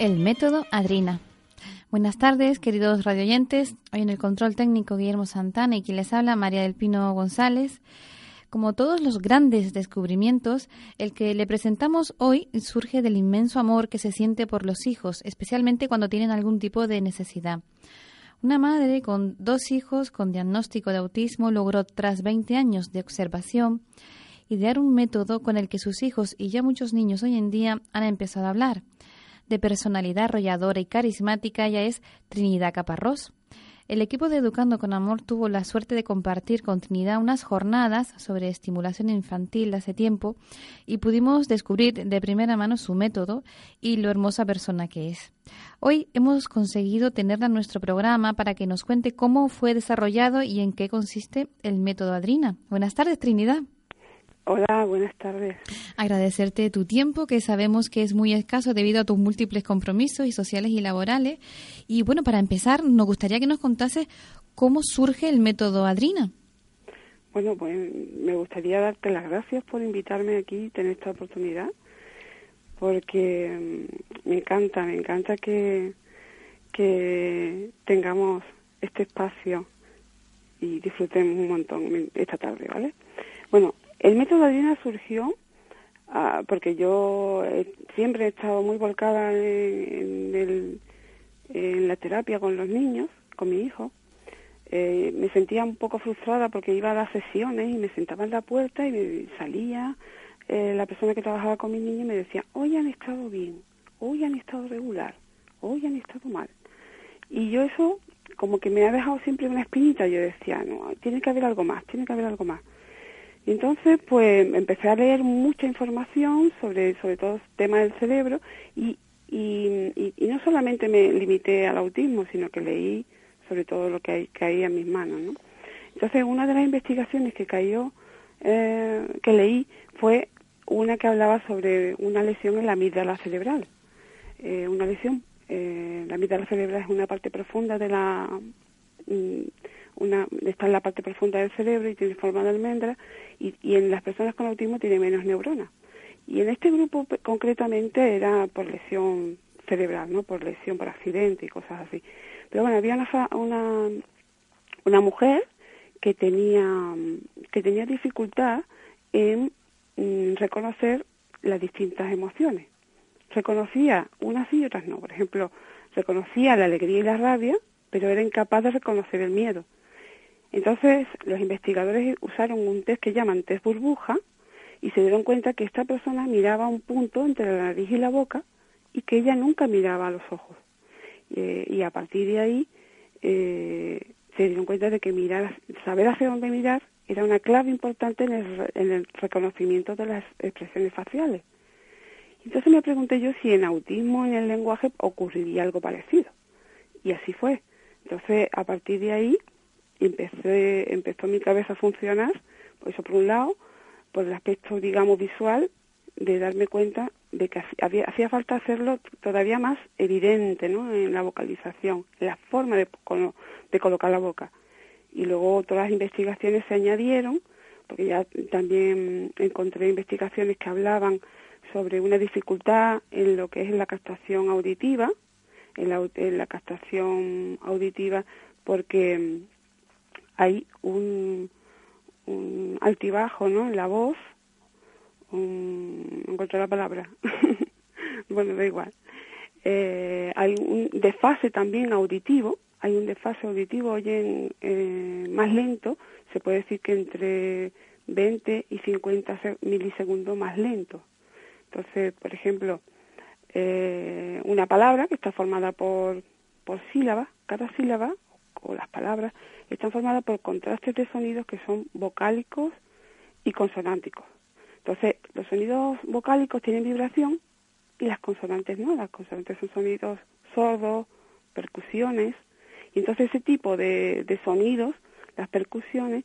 El método Adrina. Buenas tardes, queridos radioyentes. Hoy en el control técnico Guillermo Santana y quien les habla María del Pino González. Como todos los grandes descubrimientos, el que le presentamos hoy surge del inmenso amor que se siente por los hijos, especialmente cuando tienen algún tipo de necesidad. Una madre con dos hijos con diagnóstico de autismo logró, tras 20 años de observación, idear un método con el que sus hijos y ya muchos niños hoy en día han empezado a hablar de personalidad arrolladora y carismática, ella es Trinidad Caparrós. El equipo de Educando con Amor tuvo la suerte de compartir con Trinidad unas jornadas sobre estimulación infantil hace tiempo y pudimos descubrir de primera mano su método y lo hermosa persona que es. Hoy hemos conseguido tenerla en nuestro programa para que nos cuente cómo fue desarrollado y en qué consiste el método Adrina. Buenas tardes, Trinidad. Hola, buenas tardes. Agradecerte tu tiempo, que sabemos que es muy escaso debido a tus múltiples compromisos y sociales y laborales. Y bueno, para empezar, nos gustaría que nos contases cómo surge el método Adrina. Bueno, pues me gustaría darte las gracias por invitarme aquí y tener esta oportunidad, porque mm, me encanta, me encanta que, que tengamos este espacio y disfrutemos un montón esta tarde, ¿vale? Bueno, el método Adriana surgió ah, porque yo siempre he estado muy volcada en, la terapia con los niños, con mi hijo. Eh, me sentía un poco frustrada porque iba a las sesiones y me sentaba en la puerta y me salía eh, la persona que trabajaba con mi niño y me decía, hoy han estado bien, hoy han estado regular, hoy han estado mal. Y yo eso como que me ha dejado siempre una espinita, yo decía, no, tiene que haber algo más, tiene que haber algo más. Entonces, pues empecé a leer mucha información sobre, sobre todo temas del cerebro y, y, no solamente me limité al autismo, sino que leí sobre todo lo que caía en mis manos, ¿no? Entonces, una de las investigaciones que cayó, eh, que leí, fue una que hablaba sobre una lesión en la amígdala cerebral. Eh, una lesión, eh, la amígdala cerebral es una parte profunda de la... Una, está en la parte profunda del cerebro y tiene forma de almendra y, en las personas con autismo tiene menos neuronas. Y en este grupo concretamente era por lesión cerebral, ¿no? Por lesión, por accidente y cosas así. Pero bueno, había una, una, una mujer que tenía, que tenía dificultad en mm, reconocer las distintas emociones. Reconocía unas y otras no. Por ejemplo, reconocía la alegría y la rabia, pero era incapaz de reconocer el miedo. Entonces, los investigadores usaron un test que llaman test burbuja y se dieron cuenta que esta persona miraba un punto entre la nariz y la boca y que ella nunca miraba a los ojos. Eh, y a partir de ahí eh, se dieron cuenta de que mirar, saber hacia dónde mirar era una clave importante en el, en el reconocimiento de las expresiones faciales. Entonces me pregunté yo si en autismo, en el lenguaje, ocurriría algo parecido. Y así fue. Entonces, a partir de ahí, empecé, empezó mi cabeza a funcionar, pues eso por un lado, por el aspecto, digamos, visual, de darme cuenta de que hacía falta hacerlo todavía más evidente ¿no? en la vocalización, en la forma de, de colocar la boca. Y luego todas las investigaciones se añadieron, porque ya también encontré investigaciones que hablaban sobre una dificultad en lo que es la captación auditiva, en la, en la captación auditiva, porque hay un, altibajo ¿no? en la voz, un, encontré la palabra, bueno, da igual. Eh, hay un desfase también auditivo, hay un desfase auditivo, oyen eh, más lento, se puede decir que entre 20 y 50 milisegundos más lento. Entonces, por ejemplo, eh, una palabra que está formada por, por sílabas, cada sílaba, o las palabras, están formadas por contrastes de sonidos que son vocálicos y consonánticos. Entonces, los sonidos vocálicos tienen vibración y las consonantes no. Las consonantes son sonidos sordos, percusiones. Y entonces ese tipo de, de sonidos, las percusiones,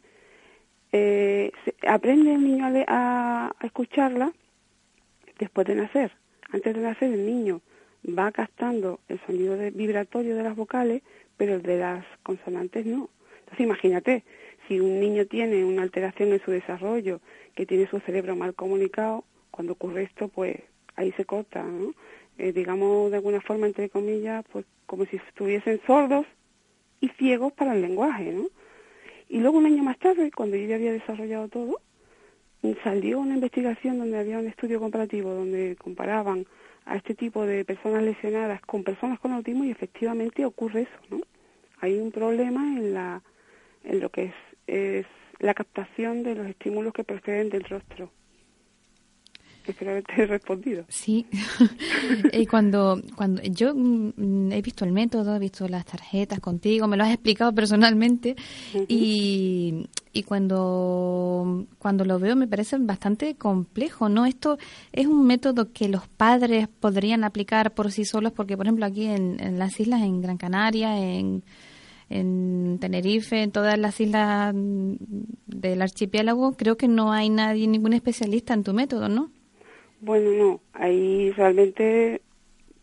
eh, aprende el niño a, a, escucharla después de nacer. Antes de nacer el niño va captando el sonido de, vibratorio de las vocales, pero el de las consonantes no. Entonces imagínate, si un niño tiene una alteración en su desarrollo, que tiene su cerebro mal comunicado, cuando ocurre esto, pues ahí se corta, ¿no? Eh, digamos de alguna forma, entre comillas, pues como si estuviesen sordos y ciegos para el lenguaje, ¿no? Y luego un año más tarde, cuando yo ya había desarrollado todo, salió una investigación donde había un estudio comparativo donde comparaban a este tipo de personas lesionadas con personas con autismo y efectivamente ocurre eso, ¿no? Hay un problema en la en lo que es, es la captación de los estímulos que proceden del rostro. Espero haberte respondido. Sí. y cuando, cuando yo mm, he visto el método, he visto las tarjetas contigo, me lo has explicado personalmente y, y cuando, cuando lo veo me parece bastante complejo, ¿no? Esto es un método que los padres podrían aplicar por sí solos porque, por ejemplo, aquí en, en las islas, en Gran Canaria, en en Tenerife, en todas las islas del archipiélago, creo que no hay nadie, ningún especialista en tu método, ¿no? Bueno, no, ahí realmente,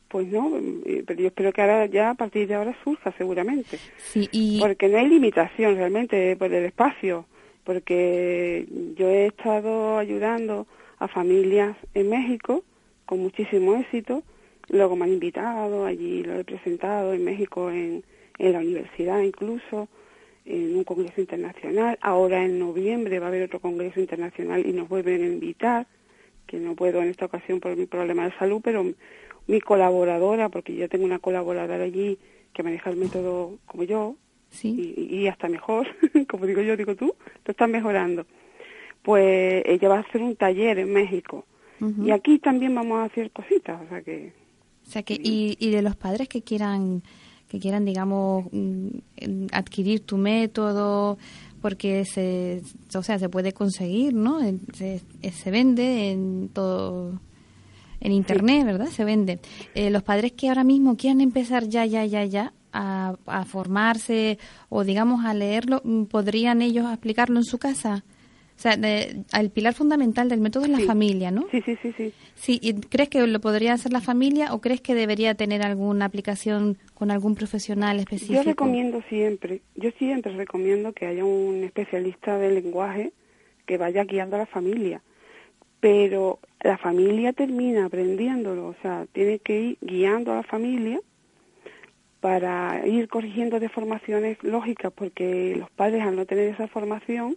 pues no, eh, pero yo espero que ahora ya a partir de ahora surja seguramente. Sí, y... Porque no hay limitación realmente por el espacio, porque yo he estado ayudando a familias en México con muchísimo éxito, luego me han invitado, allí lo he presentado en México en, en la universidad incluso, en un congreso internacional. Ahora en noviembre va a haber otro congreso internacional y nos vuelven a invitar que no puedo en esta ocasión por mi problema de salud, pero mi colaboradora, porque yo tengo una colaboradora allí que maneja el método como yo, ¿Sí? y, hasta mejor, como digo yo, digo tú, tú estás mejorando. Pues ella va a hacer un taller en México. Y aquí también vamos a hacer cositas, o sea que... O sea que, y, y de los padres que quieran que quieran, digamos, mm, adquirir tu método, porque se, o sea, se puede conseguir, ¿no? Se, se vende en todo, en internet, ¿verdad? Se vende. Eh, los padres que ahora mismo quieran empezar ya, ya, ya, ya a, a formarse o, digamos, a leerlo, ¿podrían ellos aplicarlo en su casa? O sea, el pilar fundamental del método es la familia, ¿no? Sí, sí, sí, sí. Sí, ¿y crees que lo podría hacer la familia o crees que debería tener alguna aplicación con algún profesional específico? Yo recomiendo siempre, yo siempre recomiendo que haya un especialista de lenguaje que vaya guiando a la familia, pero la familia termina aprendiéndolo, o sea, tiene que ir guiando a la familia para ir corrigiendo deformaciones lógicas, porque los padres al no tener esa formación,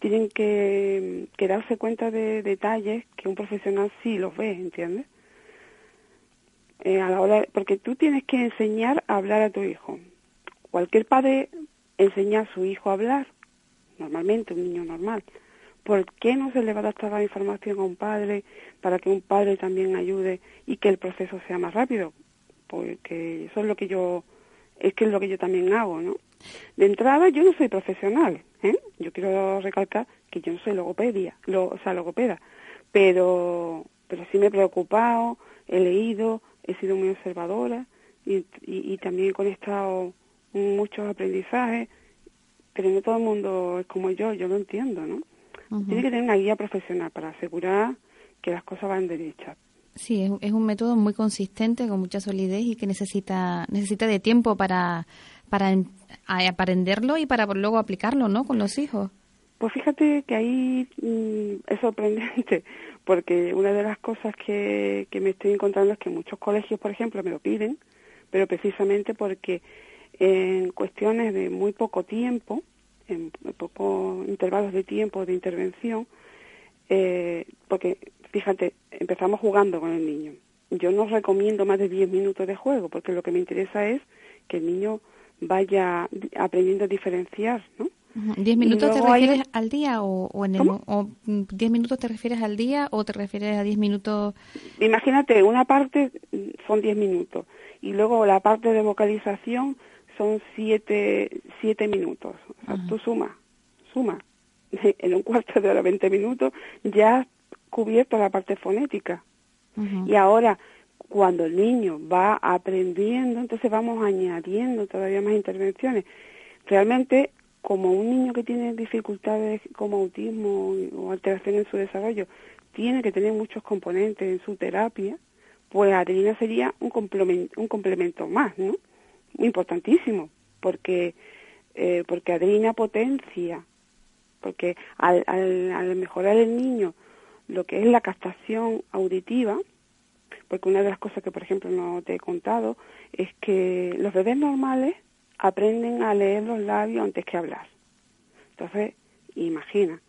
tienen que, darse cuenta de detalles que un profesional sí los ve, ¿entiendes? Eh, a la hora, porque tú tienes que enseñar a hablar a tu hijo. Cualquier padre enseña a su hijo a hablar, normalmente un niño normal. ¿Por qué no se le va a dar toda la información a un padre para que un padre también ayude y que el proceso sea más rápido? Porque eso es lo que yo, es que es lo que yo también hago, ¿no? De entrada, yo no soy profesional, ¿eh? Yo quiero recalcar que yo no soy logopedia, lo, o sea, logopeda, pero, pero sí me he preocupado, he leído, he sido muy observadora y, y, también he conectado muchos aprendizajes, pero no todo el mundo es como yo, yo lo entiendo, ¿no? Tiene que tener una guía profesional para asegurar que las cosas van derechas. Sí, es, es, un método muy consistente, con mucha solidez y que necesita necesita de tiempo para para aprenderlo y para luego aplicarlo, ¿no? Con los hijos. Pues fíjate que ahí mm, es sorprendente, porque una de las cosas que, que me estoy encontrando es que muchos colegios, por ejemplo, me lo piden, pero precisamente porque en cuestiones de muy poco tiempo, en pocos intervalos de tiempo de intervención, eh, porque fíjate, empezamos jugando con el niño. Yo no recomiendo más de 10 minutos de juego, porque lo que me interesa es que el niño vaya aprendiendo a diferenciar, ¿no? ¿Diez minutos te refieres al día o, en el, o diez minutos te refieres al día o te refieres a diez minutos? Imagínate, una parte son diez minutos y luego la parte de vocalización son siete, siete minutos. O sea, tú suma, suma. En un cuarto de hora, veinte minutos, ya cubierto la parte fonética. Y ahora, cuando el niño va aprendiendo, entonces vamos añadiendo todavía más intervenciones. Realmente, como un niño que tiene dificultades como autismo o alteración en su desarrollo, tiene que tener muchos componentes en su terapia, pues Adriana sería un complemento, un complemento más, ¿no? Importantísimo, porque eh, porque Adriana potencia, porque al, al, al mejorar el niño lo que es la captación auditiva, porque una de las cosas que, por ejemplo, no te he contado es que los bebés normales aprenden a leer los labios antes que hablar. Entonces, imagina,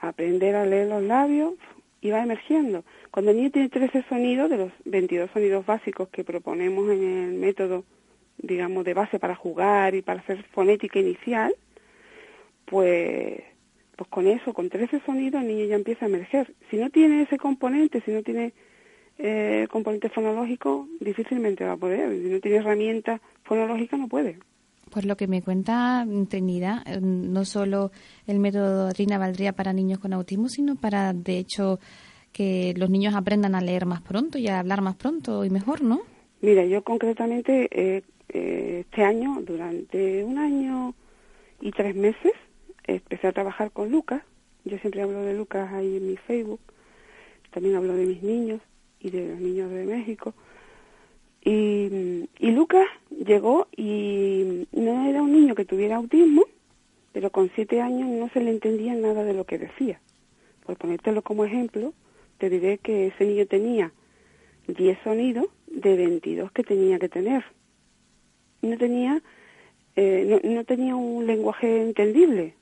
aprender a leer los labios y va emergiendo. Cuando el niño tiene 13 sonidos, de los 22 sonidos básicos que proponemos en el método, digamos, de base para jugar y para hacer fonética inicial, pues, pues con eso, con 13 sonidos, el niño ya empieza a emerger. Si no tiene ese componente, si no tiene eh, componente fonológico, difícilmente va a poder. Si no tiene herramienta fonológica, no puede. Pues lo que me cuenta Trinidad, eh, no solo el método Rina valdría para niños con autismo, sino para, de hecho, que los niños aprendan a leer más pronto y a hablar más pronto y mejor, ¿no? Mira, yo concretamente eh, eh, este año, durante un año y tres meses, empecé a trabajar con Lucas. Yo siempre hablo de Lucas ahí en mi Facebook. También hablo de mis niños y de los niños de México. Y, y Lucas llegó y no era un niño que tuviera autismo, pero con siete años no se le entendía nada de lo que decía. Por ponértelo como ejemplo, te diré que ese niño tenía 10 sonidos de 22 que tenía que tener. No tenía, eh, no, no tenía un lenguaje entendible,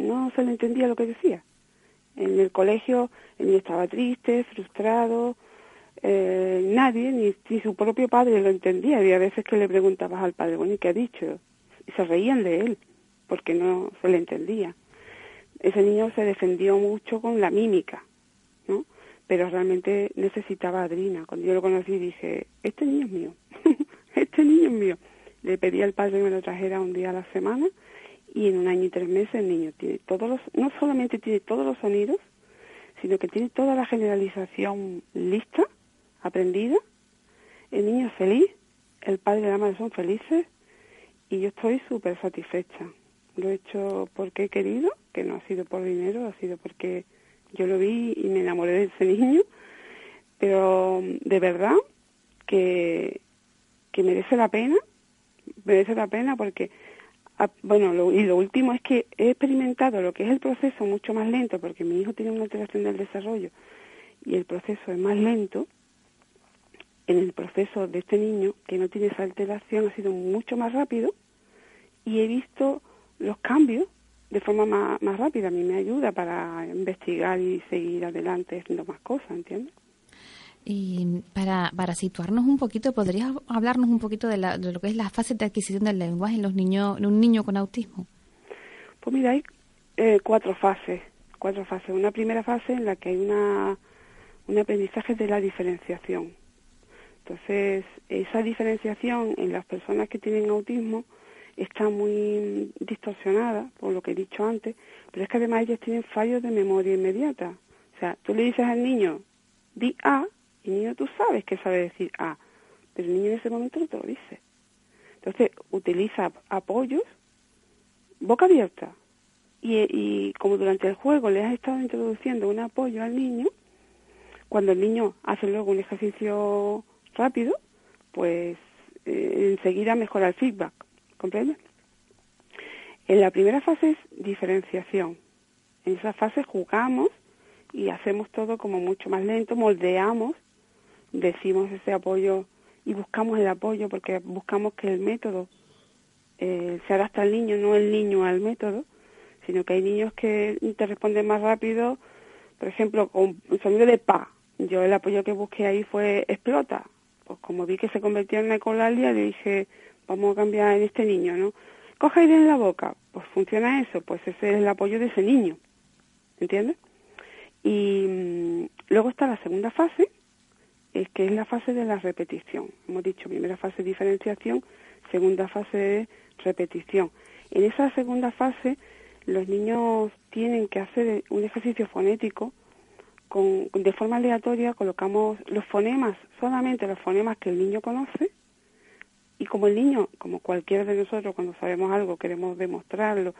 no se le entendía lo que decía. En el colegio niño estaba triste, frustrado, eh, nadie, ni, su propio padre lo entendía. Había veces que le preguntabas al padre, bueno, ¿y qué ha dicho? Y se reían de él, porque no se le entendía. Ese niño se defendió mucho con la mímica, ¿no? Pero realmente necesitaba adrina. Cuando yo lo conocí dije, este niño es mío, este niño es mío. Le pedí al padre que me lo trajera un día a la semana y en un año y tres meses el niño tiene todos los, no solamente tiene todos los sonidos, sino que tiene toda la generalización lista aprendida, el niño es feliz, el padre y la madre son felices y yo estoy súper satisfecha. Lo he hecho porque he querido, que no ha sido por dinero, ha sido porque yo lo vi y me enamoré de ese niño, pero de verdad que, que merece la pena, merece la pena porque, bueno, lo, y lo último es que he experimentado lo que es el proceso mucho más lento, porque mi hijo tiene una alteración del desarrollo y el proceso es más lento, en el proceso de este niño que no tiene esa alteración ha sido mucho más rápido y he visto los cambios de forma más, más rápida. A mí me ayuda para investigar y seguir adelante haciendo más cosas, ¿entiendes? Y para, para situarnos un poquito, ¿podrías hablarnos un poquito de, la, de lo que es la fase de adquisición del lenguaje en los niños, en un niño con autismo? Pues mira, hay eh, cuatro fases, cuatro fases. Una primera fase en la que hay una, un aprendizaje de la diferenciación. Entonces, esa diferenciación en las personas que tienen autismo está muy distorsionada, por lo que he dicho antes, pero es que además ellos tienen fallos de memoria inmediata. O sea, tú le dices al niño, di A, y niño tú sabes que sabe decir A, pero el niño en ese momento no te lo dice. Entonces, utiliza apoyos, boca abierta, y, y como durante el juego le has estado introduciendo un apoyo al niño, cuando el niño hace luego un ejercicio rápido, pues eh, enseguida mejora el feedback, ¿comprendes? En la primera fase es diferenciación. En esa fase jugamos y hacemos todo como mucho más lento, moldeamos, decimos ese apoyo y buscamos el apoyo porque buscamos que el método eh, se adapte al niño, no el niño al método, sino que hay niños que te responden más rápido, por ejemplo, con un sonido de pa. Yo el apoyo que busqué ahí fue explota, pues como vi que se convertía en ecolalia, le dije, vamos a cambiar en este niño, ¿no? Coge aire en la boca, pues funciona eso, pues ese es el apoyo de ese niño, ¿entiendes? Y mm, luego está la segunda fase, es que es la fase de la repetición. Hemos dicho, primera fase diferenciación, segunda fase de repetición. En esa segunda fase, los niños tienen que hacer un ejercicio fonético con, de forma aleatoria colocamos los fonemas, solamente los fonemas que el niño conoce, y como el niño, como cualquiera de nosotros, cuando sabemos algo queremos demostrarlo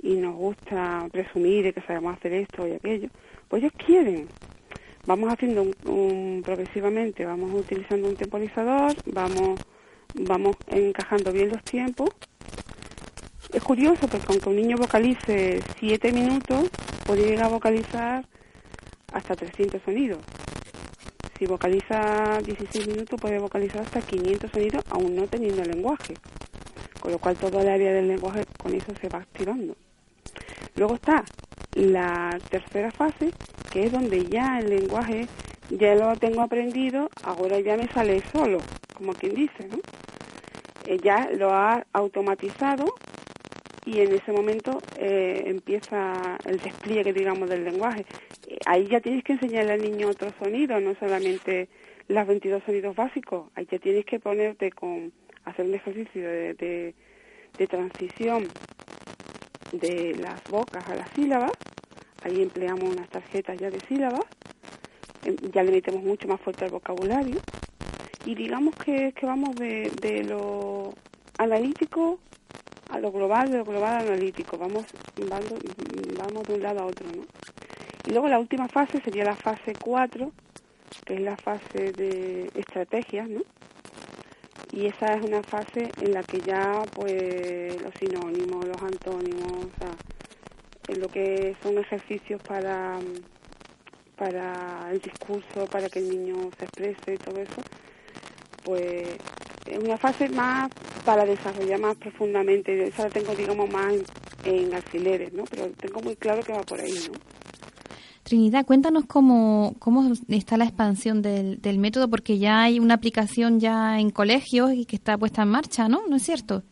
y nos gusta presumir de que sabemos hacer esto y aquello, pues ellos quieren. Vamos haciendo un, progresivamente, vamos utilizando un temporizador, vamos, vamos encajando bien los tiempos. Es curioso porque aunque un niño vocalice siete minutos, puede llegar a vocalizar hasta 300 sonidos. Si vocaliza 16 minutos, puede vocalizar hasta 500 sonidos, aún no teniendo lenguaje. Con lo cual, todo el área del lenguaje con eso se va activando. Luego está la tercera fase, que es donde ya el lenguaje ya lo tengo aprendido, ahora ya me sale solo, como quien dice, ¿no? Eh, ya lo ha automatizado y en ese momento eh, empieza el despliegue, digamos, del lenguaje. Eh, ahí ya tienes que enseñarle al niño otros sonidos, no solamente los 22 sonidos básicos. Ahí ya tienes que ponerte con, hacer un ejercicio de, transición de las bocas a las sílabas. Ahí empleamos unas tarjetas ya de sílabas. Em, ya le metemos mucho más fuerte al vocabulario. Y digamos que, que vamos de, de lo analítico a lo global, de lo global analítico, vamos, vamos, vamos de un lado a otro, ¿no? Y luego la última fase sería la fase 4, que es la fase de estrategias, ¿no? Y esa es una fase en la que ya, pues, los sinónimos, los antónimos, o sea, en lo que son ejercicios para, para el discurso, para que el niño se exprese y todo eso, pues es una fase más para desarrollar más profundamente. Esa la tengo, digamos, más en, alfileres, ¿no? Pero tengo muy claro que va por ahí, ¿no? Trinidad, cuéntanos cómo, cómo está la expansión del, del método, porque ya hay una aplicación ya en colegios y que está puesta en marcha, ¿no? ¿No es cierto?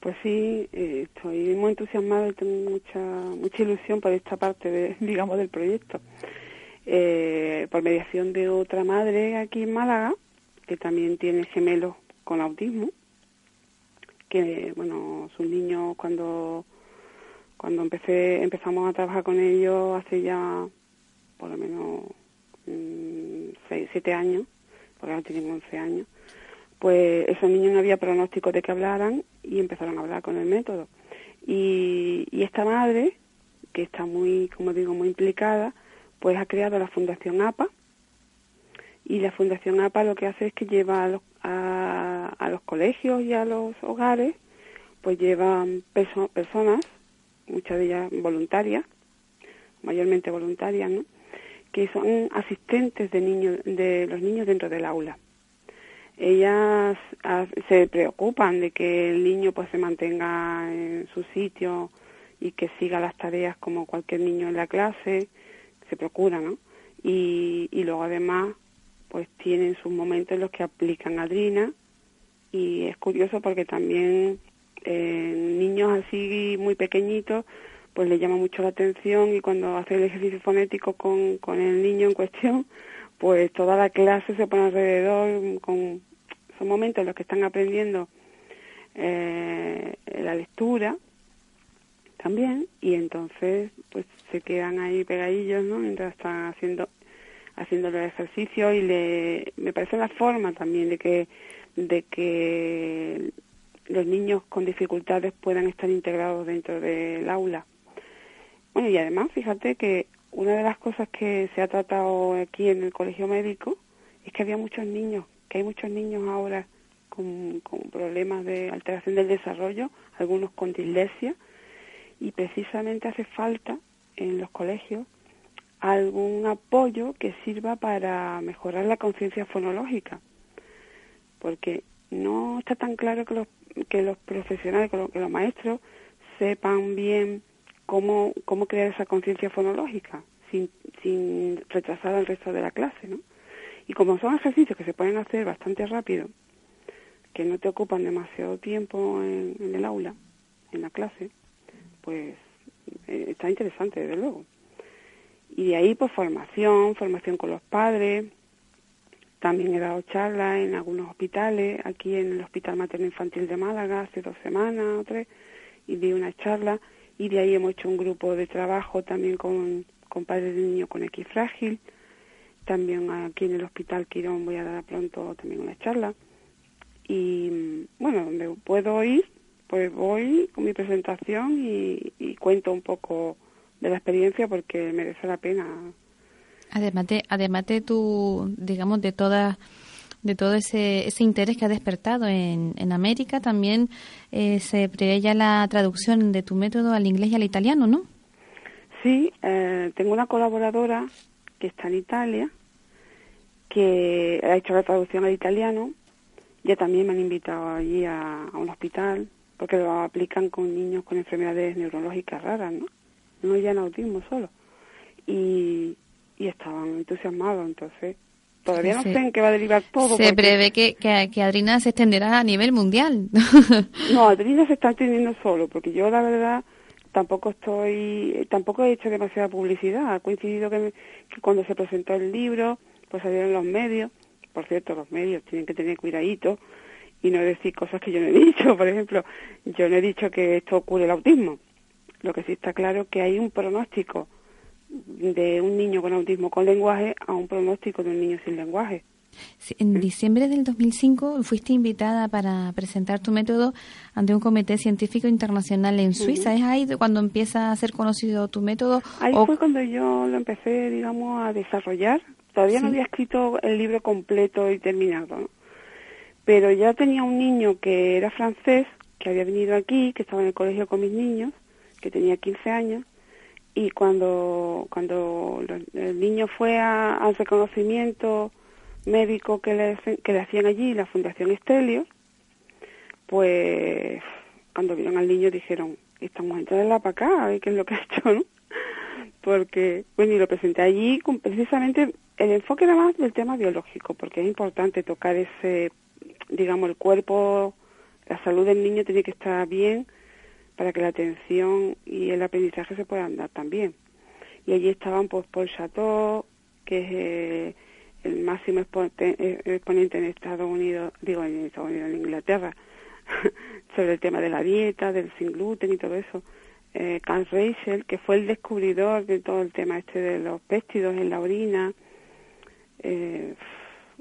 Pues sí, eh, estoy muy entusiasmada y tengo mucha mucha ilusión por esta parte, de, digamos, del proyecto. Eh, por mediación de otra madre aquí en Málaga, que también tiene gemelos con autismo, que bueno, sus niños cuando cuando empecé empezamos a trabajar con ellos hace ya por lo menos mm, seis, siete años, porque ahora tienen 11 años, pues esos niños no había pronóstico de que hablaran y empezaron a hablar con el método. Y, y esta madre, que está muy, como digo, muy implicada, pues ha creado la Fundación APA, y la Fundación APA lo que hace es que lleva a los, a, los colegios y a los hogares, pues llevan personas, muchas de ellas voluntarias, mayormente voluntarias, ¿no? que son asistentes de niños, de los niños dentro del aula. Ellas ah, se preocupan de que el niño pues se mantenga en su sitio y que siga las tareas como cualquier niño en la clase, se procura, ¿no? Y, y luego además pues tienen sus momentos en los que aplican adrina y es curioso porque también eh, niños así muy pequeñitos pues le llama mucho la atención y cuando hace el ejercicio fonético con, con el niño en cuestión pues toda la clase se pone alrededor con son momentos en los que están aprendiendo eh, la lectura también y entonces pues se quedan ahí pegadillos ¿no? mientras están haciendo haciendo los ejercicios y le, me parece la forma también de que, de que los niños con dificultades puedan estar integrados dentro del aula. Bueno, y además, fíjate que una de las cosas que se ha tratado aquí en el colegio médico es que había muchos niños, que hay muchos niños ahora con, problemas de alteración del desarrollo, algunos con dislexia, y precisamente hace falta en los colegios algún apoyo que sirva para mejorar la conciencia fonológica, porque no está tan claro que los, que los profesionales, que los, maestros sepan bien cómo, cómo crear esa conciencia fonológica sin, sin retrasar al resto de la clase, ¿no? Y como son ejercicios que se pueden hacer bastante rápido, que no te ocupan demasiado tiempo en, en el aula, en la clase, pues eh, está interesante, desde luego. Y de ahí, pues formación, formación con los padres. También he dado charlas en algunos hospitales, aquí en el Hospital Materno Infantil de Málaga hace dos semanas o tres, y di una charla. Y de ahí hemos hecho un grupo de trabajo también con, padres de niños con X frágil. También aquí en el Hospital Quirón voy a dar pronto también una charla. Y bueno, donde puedo ir, pues voy con mi presentación y cuento un poco de la experiencia porque merece la pena. Además de, además de tu, digamos, de toda de todo ese, ese interés que ha despertado en, en América, también eh, se prevé ya la traducción de tu método al inglés y al italiano, ¿no? Sí, eh, tengo una colaboradora que está en Italia, que ha hecho la traducción al italiano. Ya también me han invitado allí a, a un hospital, porque lo aplican con niños con enfermedades neurológicas raras, ¿no? No ya en autismo solo. Y, y estaban entusiasmados, entonces todavía no sé en qué va a derivar todo. Se prevé que, que, Adrina se extenderá a nivel mundial. no, Adrina se está extendiendo solo, porque yo la verdad tampoco estoy, tampoco he hecho demasiada publicidad. Ha coincidido que, cuando se presentó el libro, pues salieron los medios. Por cierto, los medios tienen que tener cuidadito y no decir cosas que yo no he dicho. Por ejemplo, yo no he dicho que esto ocurre el autismo. Lo que sí está claro es que hay un pronóstico de un niño con autismo con lenguaje a un pronóstico de un niño sin lenguaje. en diciembre del 2005 fuiste invitada para presentar tu método ante un comité científico internacional en Suiza. ¿Es ahí cuando empieza a ser conocido tu método? Ahí fue cuando yo lo empecé, digamos, a desarrollar. Todavía no había escrito el libro completo y terminado, pero ya tenía un niño que era francés, que había venido aquí, que estaba en el colegio con mis niños, que tenía 15 años, y cuando cuando el niño fue al reconocimiento médico que le, que le hacían allí, la Fundación Estelio, pues cuando vieron al niño dijeron, esta mujer para acá, a ver qué es lo que ha hecho, ¿no? Porque, bueno, y lo presenté allí, precisamente el enfoque era más del tema biológico, porque es importante tocar ese, digamos, el cuerpo, la salud del niño tiene que estar bien, para que la atención y el aprendizaje se puedan dar también. Y allí estaban pues Paul Chateau, que es eh, el máximo eh, exponente en Estados Unidos, digo en Estados Unidos, en Inglaterra, sobre el tema de la dieta, del sin gluten y todo eso. Eh, Carl Rachel, que fue el descubridor de todo el tema este de los péptidos en la orina. Eh,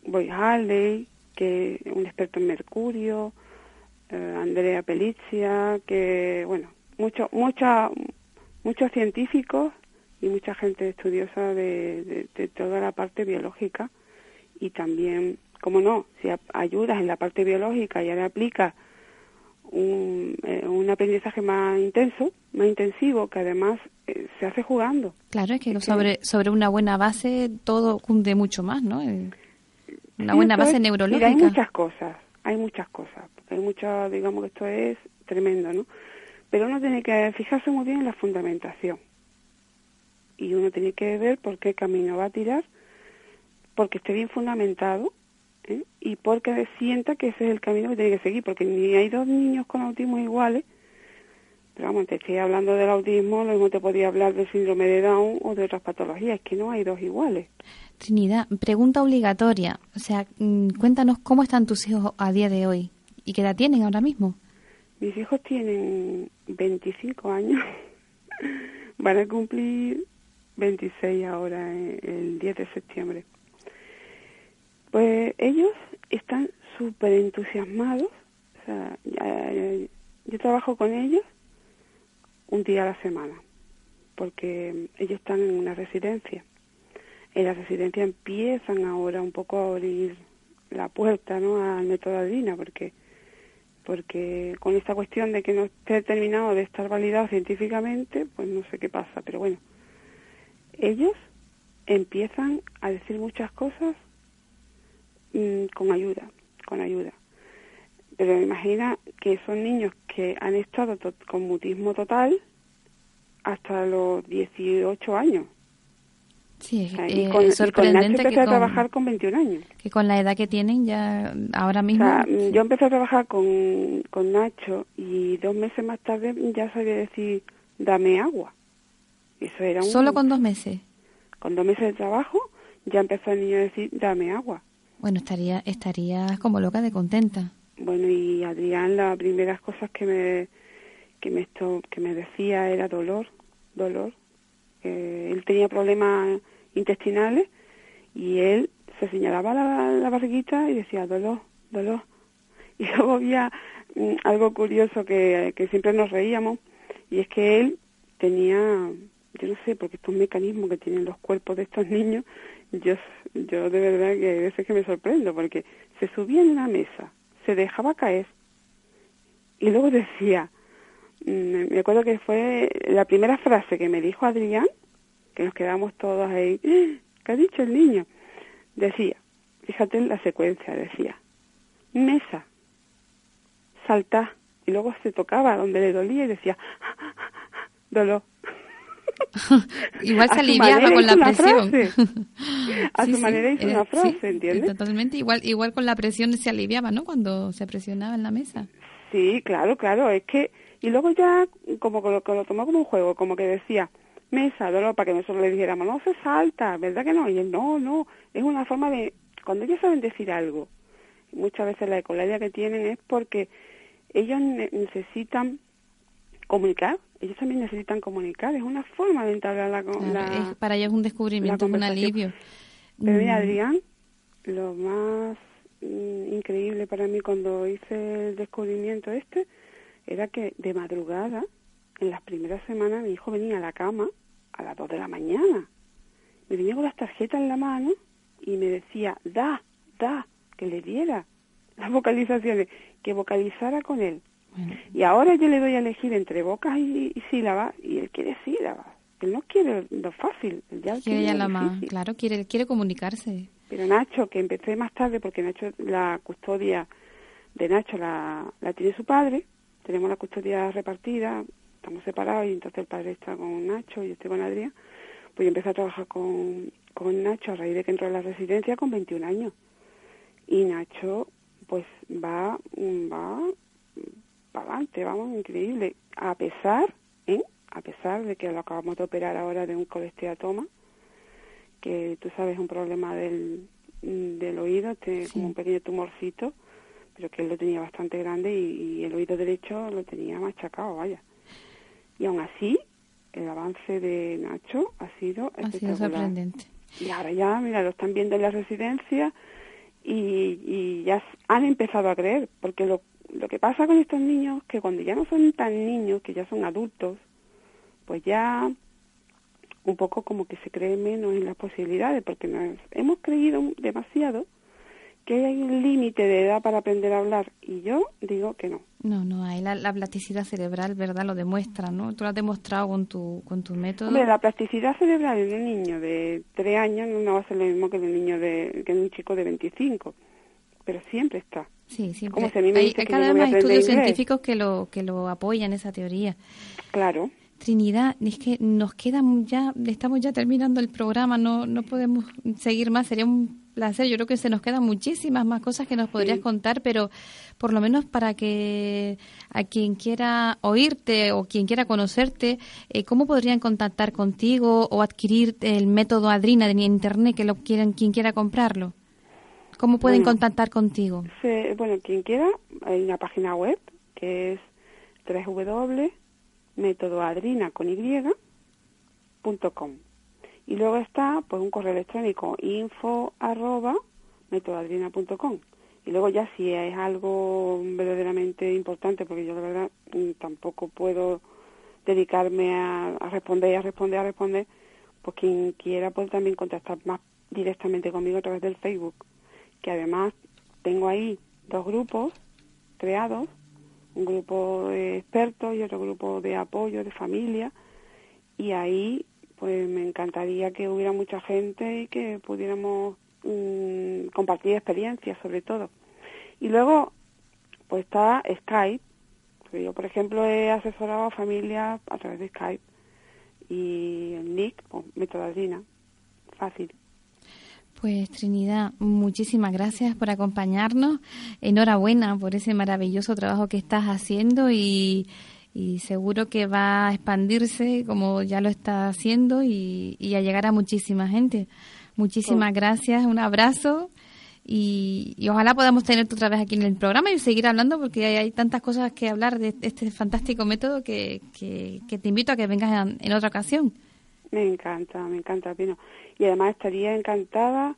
Boy Harley, que es un experto en mercurio. Eh, Andrea Pelizia, que, bueno, mucho, mucha, muchos científicos y mucha gente estudiosa de, toda la parte biológica y también, como no, si ayudas en la parte biológica y ahora aplica un, eh, un aprendizaje más intenso, más intensivo, que además eh, se hace jugando. Claro, es que sobre, sobre una buena base todo cunde mucho más, ¿no? Una buena base neurológica. hay muchas cosas, hay muchas cosas hay mucha, digamos que esto es tremendo, ¿no? Pero uno tiene que fijarse muy bien en la fundamentación. Y uno tiene que ver por qué camino va a tirar, porque esté bien fundamentado ¿eh? y porque sienta que ese es el camino que tiene que seguir, porque ni hay dos niños con autismo iguales, pero vamos, te estoy hablando del autismo, lo mismo te podía hablar del síndrome de Down o de otras patologías, es que no hay dos iguales. Trinidad, pregunta obligatoria, o sea, mm, cuéntanos cómo están tus hijos a día de hoy. ¿Y qué edad tienen ahora mismo? Mis hijos tienen 25 años. Van a cumplir 26 ahora, eh, el 10 de septiembre. Pues ellos están súper entusiasmados. O sea, yo trabajo con ellos un día a la semana, porque ellos están en una residencia. En la residencia empiezan ahora un poco a abrir la puerta ¿no? al método Adina, porque porque con esta cuestión de que no esté terminado de estar validado científicamente, pues no sé qué pasa, pero bueno, ellos empiezan a decir muchas cosas mm, con ayuda, con ayuda. Pero imagina que son niños que han estado con mutismo total hasta los 18 años. Sí, eh, es sorprendente que a trabajar con 21 años. Que con la edad que tienen ya ahora mismo... yo empecé a trabajar con, con Nacho y dos meses más tarde ya sabía decir, dame agua. Eso era ¿Solo con dos meses? Con dos meses de trabajo ya empezó el niño a decir, dame agua. Bueno, estaría estaría como loca de contenta. Bueno, y Adrián, las primeras cosas que me, que me, esto, que me decía era dolor, dolor él tenía problemas intestinales y él se señalaba la, la barriguita y decía dolor, dolor. Y luego había mm, algo curioso que, que siempre nos reíamos y es que él tenía, yo no sé, porque estos mecanismos que tienen los cuerpos de estos niños, yo, yo de verdad que a veces que me sorprendo porque se subía en una mesa, se dejaba caer y luego decía, me acuerdo que fue la primera frase que me dijo Adrián, que nos quedamos todos ahí, ¡Ah! ¿qué ha dicho el niño? Decía, fíjate en la secuencia, decía, mesa, salta, y luego se tocaba donde le dolía y decía, dolor. igual se aliviaba con la presión. A su manera hizo una frase, ¿entiendes? Totalmente, igual, igual con la presión se aliviaba, ¿no? Cuando se presionaba en la mesa. Sí, claro, claro, es que... Y luego ya como que lo, tomó como un juego, como que decía, mesa, dolor, para que nosotros le dijéramos, no se salta, ¿verdad que no? Y él, no, no, es una forma de... Cuando ellos saben decir algo, muchas veces la ecolalia que tienen es porque ellos necesitan comunicar, ellos también necesitan comunicar, es una forma de entablar la, la Para ellos es un descubrimiento, un alivio. Pero mira, mm. Adrián, lo más Mm, increíble para mí cuando hice el descubrimiento este era que de madrugada, en las primeras semanas, mi hijo venía a la cama a las dos de la mañana. Me venía con las tarjetas en la mano y me decía, da, da, que le diera las vocalizaciones, que vocalizara con él. Y ahora yo le doy a elegir entre bocas y, sílabas y él quiere sílabas. Él no quiere lo fácil, él ya quiere ya la más, claro, quiere, quiere comunicarse. Pero Nacho, que empecé más tarde porque Nacho, la custodia de Nacho la, la tiene su padre, tenemos la custodia repartida, estamos separados y entonces el padre está con Nacho y yo estoy con Adrián, pues yo empecé a trabajar con, con Nacho a raíz de que entró a la residencia con 21 años. Y Nacho, pues va, va para adelante, vamos, increíble. A pesar, ¿eh? a pesar de que lo acabamos de operar ahora de un colesteatoma, que tú sabes es un problema del, del oído, tiene como un pequeño tumorcito, pero que él lo tenía bastante grande y, el oído derecho lo tenía machacado, vaya. Y aún así, el avance de Nacho ha sido ha Sido sorprendente. Y ahora ya, mira, lo están viendo en la residencia y, y ya han empezado a creer, porque lo, lo que pasa con estos niños, que cuando ya no son tan niños, que ya son adultos, pues ya un poco como que se cree menos en las posibilidades, porque nos hemos creído demasiado que hay un límite de edad para aprender a hablar y yo digo que no. No, no hay. La, plasticidad cerebral, ¿verdad? Lo demuestra, ¿no? Tú lo has demostrado con tu, con tu método. Hombre, la plasticidad cerebral en un niño de 3 años no va a ser lo mismo que en un niño de, que en un chico de 25, pero siempre está. Sí, siempre. hay, cada vez más estudios científicos que lo, que lo apoyan esa teoría. Claro. Trinidad, es que nos queda ya, estamos ya terminando el programa, no, no podemos seguir más, sería un placer, yo creo que se nos quedan muchísimas más cosas que nos podrías contar, pero por lo menos para que a quien quiera oírte o quien quiera conocerte, eh, ¿cómo podrían contactar contigo o adquirir el método Adrina de internet, que lo quieran, quien quiera comprarlo? ¿Cómo pueden contactar contigo? bueno, quien quiera, hay una página web que es www métodoadrina con y punto y luego está pues un correo electrónico info arroba metodoadrina.com y luego ya si es algo verdaderamente importante porque yo la verdad mm, tampoco puedo dedicarme a, responder y a responder a responder pues quien quiera puede también contactar más directamente conmigo a través del Facebook que además tengo ahí dos grupos creados un grupo de expertos y otro grupo de apoyo, de familia, y ahí pues me encantaría que hubiera mucha gente y que pudiéramos mm, compartir experiencias sobre todo. Y luego pues está Skype, yo por ejemplo he asesorado a familias a través de Skype y el nick, pues, metodadrina, fácil. Pues Trinidad, muchísimas gracias por acompañarnos. Enhorabuena por ese maravilloso trabajo que estás haciendo y, seguro que va a expandirse como ya lo está haciendo y, a llegar a muchísima gente. Muchísimas gracias, un abrazo y, ojalá podamos tenerte otra vez aquí en el programa y seguir hablando porque hay, tantas cosas que hablar de este fantástico método que, te invito a que vengas en otra ocasión. Me encanta, me encanta Pino. Y además estaría encantada,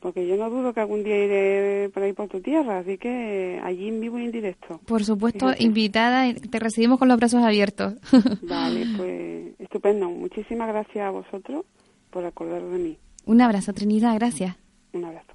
porque yo no dudo que algún día iré por ahí por tu tierra, así que allí en vivo y en directo. Por supuesto, invitada, te recibimos con los brazos abiertos. Vale, pues estupendo. Muchísimas gracias a vosotros por acordaros de mí. Un abrazo, Trinidad, gracias. Un abrazo.